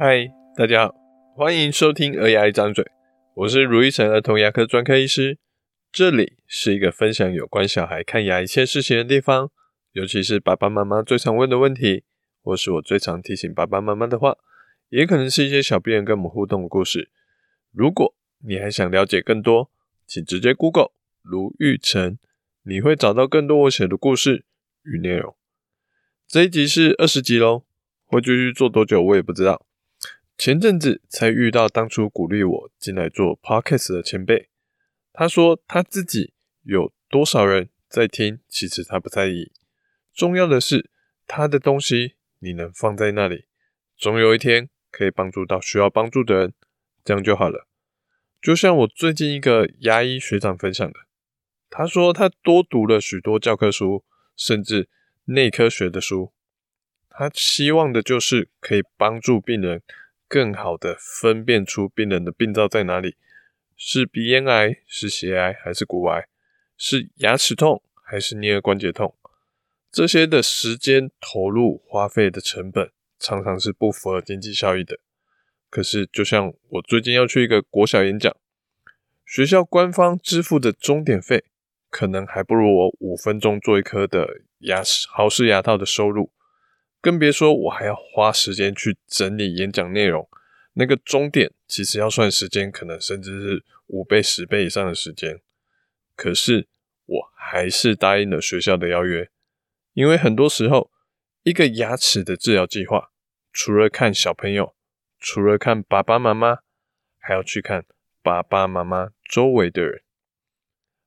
嗨，大家好，欢迎收听《儿牙一张嘴》，我是如意城儿童牙科专科医师。这里是一个分享有关小孩看牙一切事情的地方，尤其是爸爸妈妈最常问的问题，或是我最常提醒爸爸妈妈的话，也可能是一些小病人跟我们互动的故事。如果你还想了解更多，请直接 Google 如意城，你会找到更多我写的故事与内容。这一集是二十集喽，会继续做多久我也不知道。前阵子才遇到当初鼓励我进来做 Podcast 的前辈，他说他自己有多少人在听，其实他不在意，重要的是他的东西你能放在那里，总有一天可以帮助到需要帮助的人，这样就好了。就像我最近一个牙医学长分享的，他说他多读了许多教科书，甚至内科学的书，他希望的就是可以帮助病人。更好的分辨出病人的病灶在哪里，是鼻咽癌，是血癌，还是骨癌？是牙齿痛，还是颞颌关节痛？这些的时间投入花费的成本，常常是不符合经济效益的。可是，就像我最近要去一个国小演讲，学校官方支付的钟点费，可能还不如我五分钟做一颗的牙齿豪氏牙套的收入。更别说我还要花时间去整理演讲内容，那个终点其实要算时间，可能甚至是五倍、十倍以上的时间。可是我还是答应了学校的邀约，因为很多时候一个牙齿的治疗计划，除了看小朋友，除了看爸爸妈妈，还要去看爸爸妈妈周围的人。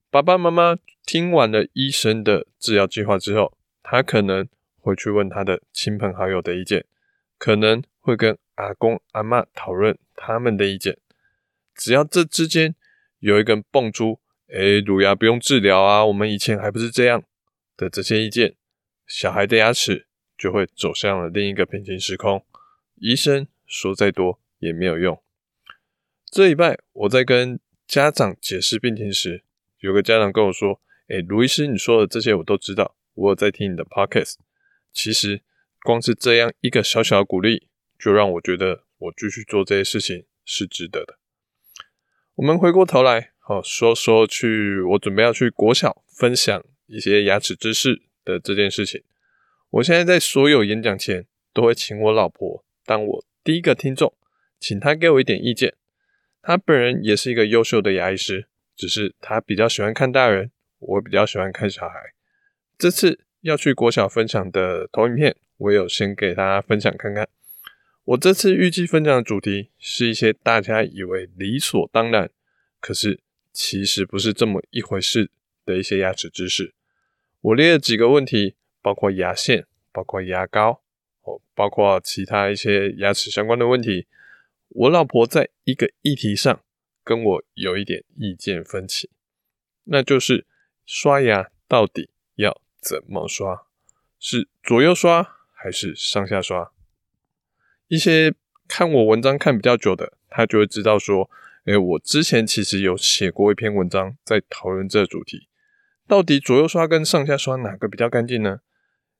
爸爸妈妈听完了医生的治疗计划之后，他可能。会去问他的亲朋好友的意见，可能会跟阿公阿嬷讨论他们的意见。只要这之间有一根蹦出“诶，乳牙不用治疗啊，我们以前还不是这样”的这些意见，小孩的牙齿就会走向了另一个平行时空。医生说再多也没有用。这礼拜我在跟家长解释病情时，有个家长跟我说：“诶，卢医师，你说的这些我都知道，我有在听你的 podcast。”其实，光是这样一个小小的鼓励，就让我觉得我继续做这些事情是值得的。我们回过头来，好说说去我准备要去国小分享一些牙齿知识的这件事情。我现在在所有演讲前，都会请我老婆当我第一个听众，请她给我一点意见。她本人也是一个优秀的牙医师，只是她比较喜欢看大人，我比较喜欢看小孩。这次。要去国小分享的投影片，我有先给大家分享看看。我这次预计分享的主题是一些大家以为理所当然，可是其实不是这么一回事的一些牙齿知识。我列了几个问题，包括牙线，包括牙膏，哦，包括其他一些牙齿相关的问题。我老婆在一个议题上跟我有一点意见分歧，那就是刷牙到底怎么刷？是左右刷还是上下刷？一些看我文章看比较久的，他就会知道说，诶，我之前其实有写过一篇文章，在讨论这主题，到底左右刷跟上下刷哪个比较干净呢？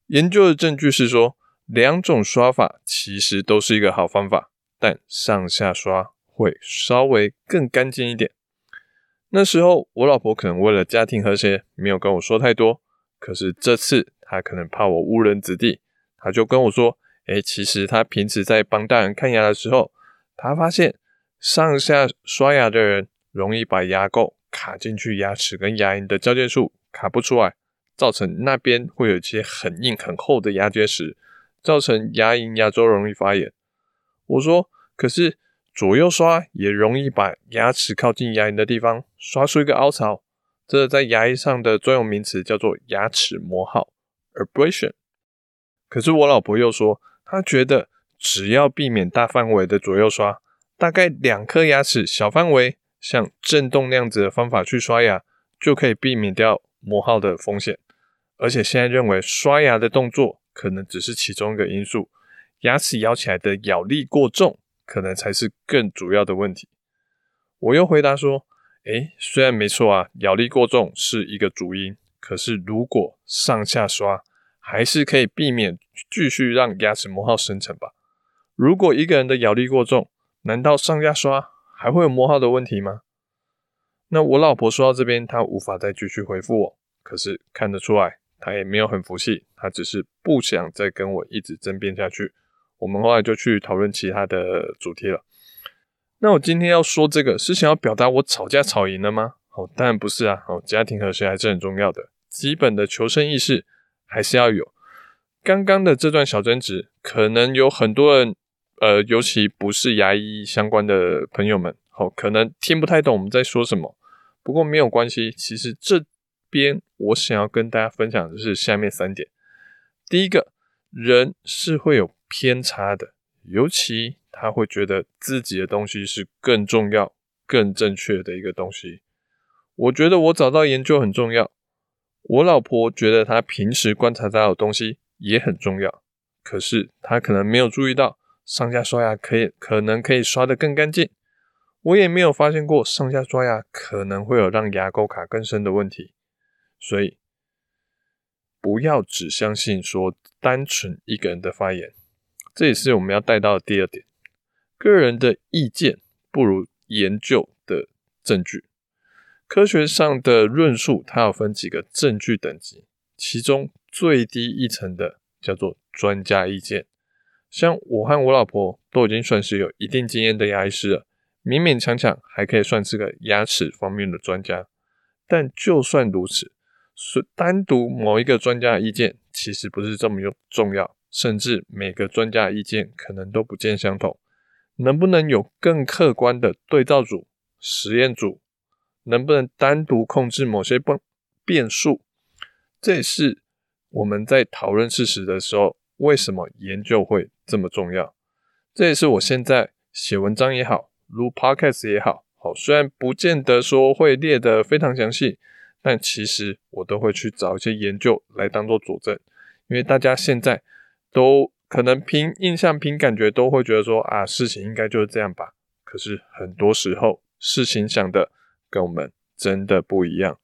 研究的证据是说，两种刷法其实都是一个好方法，但上下刷会稍微更干净一点。那时候我老婆可能为了家庭和谐，没有跟我说太多。可是这次他可能怕我误人子弟，他就跟我说：“诶，其实他平时在帮大人看牙的时候，他发现上下刷牙的人容易把牙垢卡进去牙齿跟牙龈的交界处，卡不出来，造成那边会有一些很硬很厚的牙结石，造成牙龈牙周容易发炎。”我说：“可是左右刷也容易把牙齿靠近牙龈的地方刷出一个凹槽。”这在牙医上的专有名词叫做牙齿磨耗 （abrasion）。可是我老婆又说，她觉得只要避免大范围的左右刷，大概两颗牙齿小范围，像震动那样子的方法去刷牙，就可以避免掉磨耗的风险。而且现在认为刷牙的动作可能只是其中一个因素，牙齿咬起来的咬力过重，可能才是更主要的问题。我又回答说。诶，虽然没错啊，咬力过重是一个主因，可是如果上下刷，还是可以避免继续让牙齿磨耗生成吧。如果一个人的咬力过重，难道上下刷还会有磨耗的问题吗？那我老婆说到这边，她无法再继续回复我，可是看得出来，她也没有很服气，她只是不想再跟我一直争辩下去。我们后来就去讨论其他的主题了。那我今天要说这个，是想要表达我吵架吵赢了吗？哦，当然不是啊。哦，家庭和谐还是很重要的，基本的求生意识还是要有。刚刚的这段小争执，可能有很多人。呃，尤其不是牙医相关的朋友们，好，可能听不太懂我们在说什么。不过没有关系，其实这边我想要跟大家分享的是下面三点。第一个，人是会有偏差的，尤其他会觉得自己的东西是更重要、更正确的一个东西。我觉得我找到研究很重要，我老婆觉得她平时观察到的东西也很重要，可是她可能没有注意到。上下刷牙可以，可能可以刷得更干净。我也没有发现过上下刷牙可能会有让牙沟卡更深的问题，所以不要只相信说单纯一个人的发言。这也是我们要带到的第二点：个人的意见不如研究的证据。科学上的论述，它要分几个证据等级，其中最低一层的叫做专家意见。像我和我老婆都已经算是有一定经验的牙医师了，勉勉强强还可以算是个牙齿方面的专家。但就算如此，是单独某一个专家的意见其实不是这么重要，甚至每个专家的意见可能都不尽相同。能不能有更客观的对照组、实验组？能不能单独控制某些变变数？这也是我们在讨论事实的时候，为什么研究会这么重要？这也是我现在写文章也好，录 Podcast 也好，好，虽然不见得说会列得非常详细，但其实我都会去找一些研究来当做佐证。因为大家现在都可能凭印象、凭感觉都会觉得说啊，事情应该就是这样吧。可是很多时候事情想的跟我们真的不一样。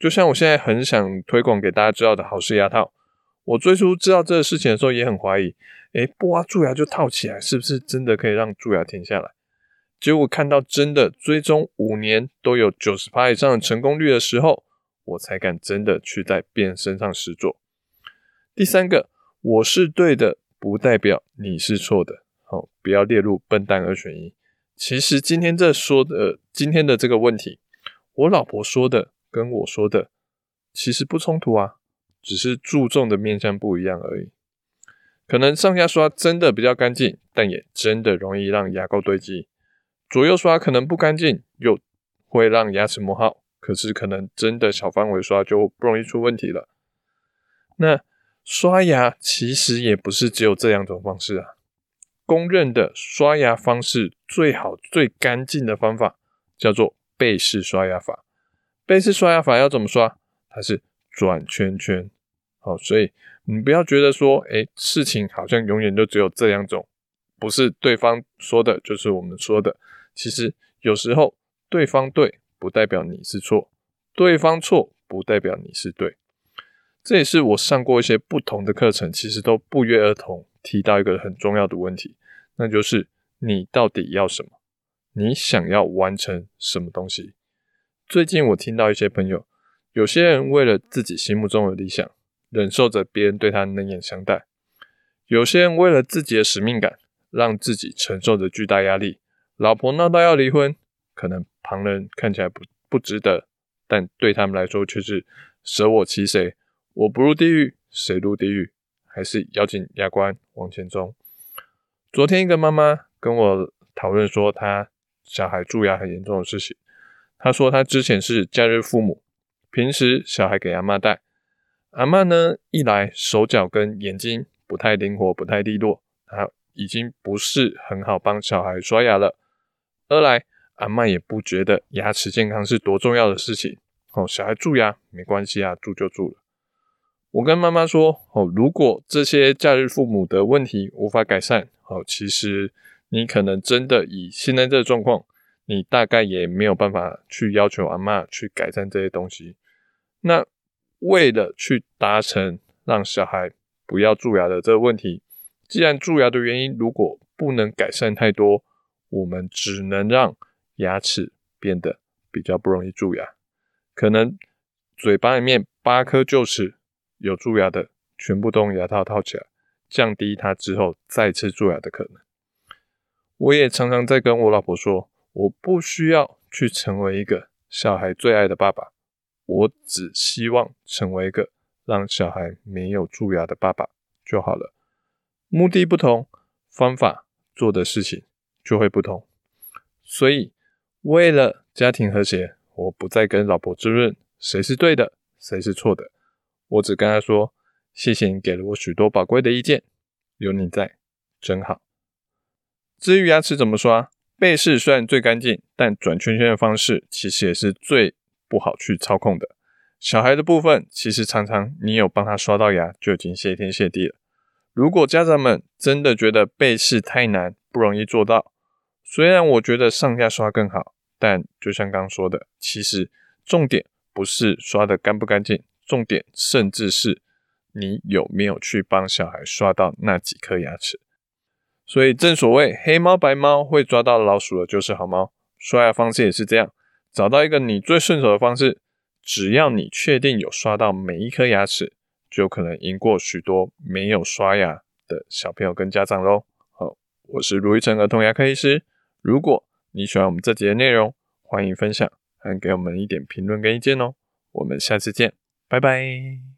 就像我现在很想推广给大家知道的好事牙套。我最初知道这个事情的时候，也很怀疑，诶，不挖蛀牙就套起来，是不是真的可以让蛀牙停下来？结果看到真的追踪五年都有九十趴以上的成功率的时候，我才敢真的去在别人身上试做。第三个，我是对的，不代表你是错的，好，不要列入笨蛋二选一。其实今天这说的，今天的这个问题，我老婆说的跟我说的，其实不冲突啊。只是注重的面向不一样而已，可能上下刷真的比较干净，但也真的容易让牙垢堆积；左右刷可能不干净，又会让牙齿磨耗。可是可能真的小范围刷就不容易出问题了。那刷牙其实也不是只有这两种方式啊，公认的刷牙方式最好最干净的方法叫做背式刷牙法。背式刷牙法要怎么刷？它是转圈圈。好，所以你不要觉得说，诶，事情好像永远就只有这两种，不是对方说的，就是我们说的。其实有时候对方对，不代表你是错；对方错，不代表你是对。这也是我上过一些不同的课程，其实都不约而同提到一个很重要的问题，那就是你到底要什么？你想要完成什么东西？最近我听到一些朋友，有些人为了自己心目中的理想。忍受着别人对他冷眼相待，有些人为了自己的使命感，让自己承受着巨大压力。老婆闹到要离婚，可能旁人看起来不不值得，但对他们来说却是舍我其谁。我不入地狱，谁入地狱？还是咬紧牙关往前冲。昨天一个妈妈跟我讨论说，她小孩蛀牙很严重的事情。她说她之前是假日父母，平时小孩给阿嬷带。阿嬷呢，一来手脚跟眼睛不太灵活，不太利落，她已经不是很好帮小孩刷牙了。二来，阿嬷也不觉得牙齿健康是多重要的事情。哦，小孩蛀牙没关系啊，蛀就蛀了。我跟妈妈说，哦，如果这些假日父母的问题无法改善，哦，其实你可能真的以现在这个状况，你大概也没有办法去要求阿嬷去改善这些东西。那。为了去达成让小孩不要蛀牙的这个问题，既然蛀牙的原因如果不能改善太多，我们只能让牙齿变得比较不容易蛀牙。可能嘴巴里面八颗臼齿有蛀牙的，全部都用牙套套起来，降低它之后再次蛀牙的可能。我也常常在跟我老婆说，我不需要去成为一个小孩最爱的爸爸，我只希望成为一个让小孩没有蛀牙的爸爸就好了。目的不同，方法做的事情就会不同。所以，为了家庭和谐，我不再跟老婆争论谁是对的，谁是错的。我只跟他说：“谢谢你给了我许多宝贵的意见，有你在，真好。”至于牙齿怎么刷，贝氏虽然最干净，但转圈圈的方式其实也是最不好去操控的。小孩的部分，其实常常你有帮他刷到牙，就已经谢天谢地了。如果家长们真的觉得贝氏太难，不容易做到，虽然我觉得上下刷更好，但就像刚刚说的，其实重点不是刷得干不干净，重点甚至是你有没有去帮小孩刷到那几颗牙齿。所以正所谓黑猫白猫会抓到老鼠的就是好猫，刷牙方式也是这样，找到一个你最顺手的方式，只要你确定有刷到每一颗牙齿，就可能赢过许多没有刷牙的小朋友跟家长喽。好，我是卢一成儿童牙科医师，如果你喜欢我们这集的内容，欢迎分享，还给我们一点评论跟意见哦。我们下次见，拜拜。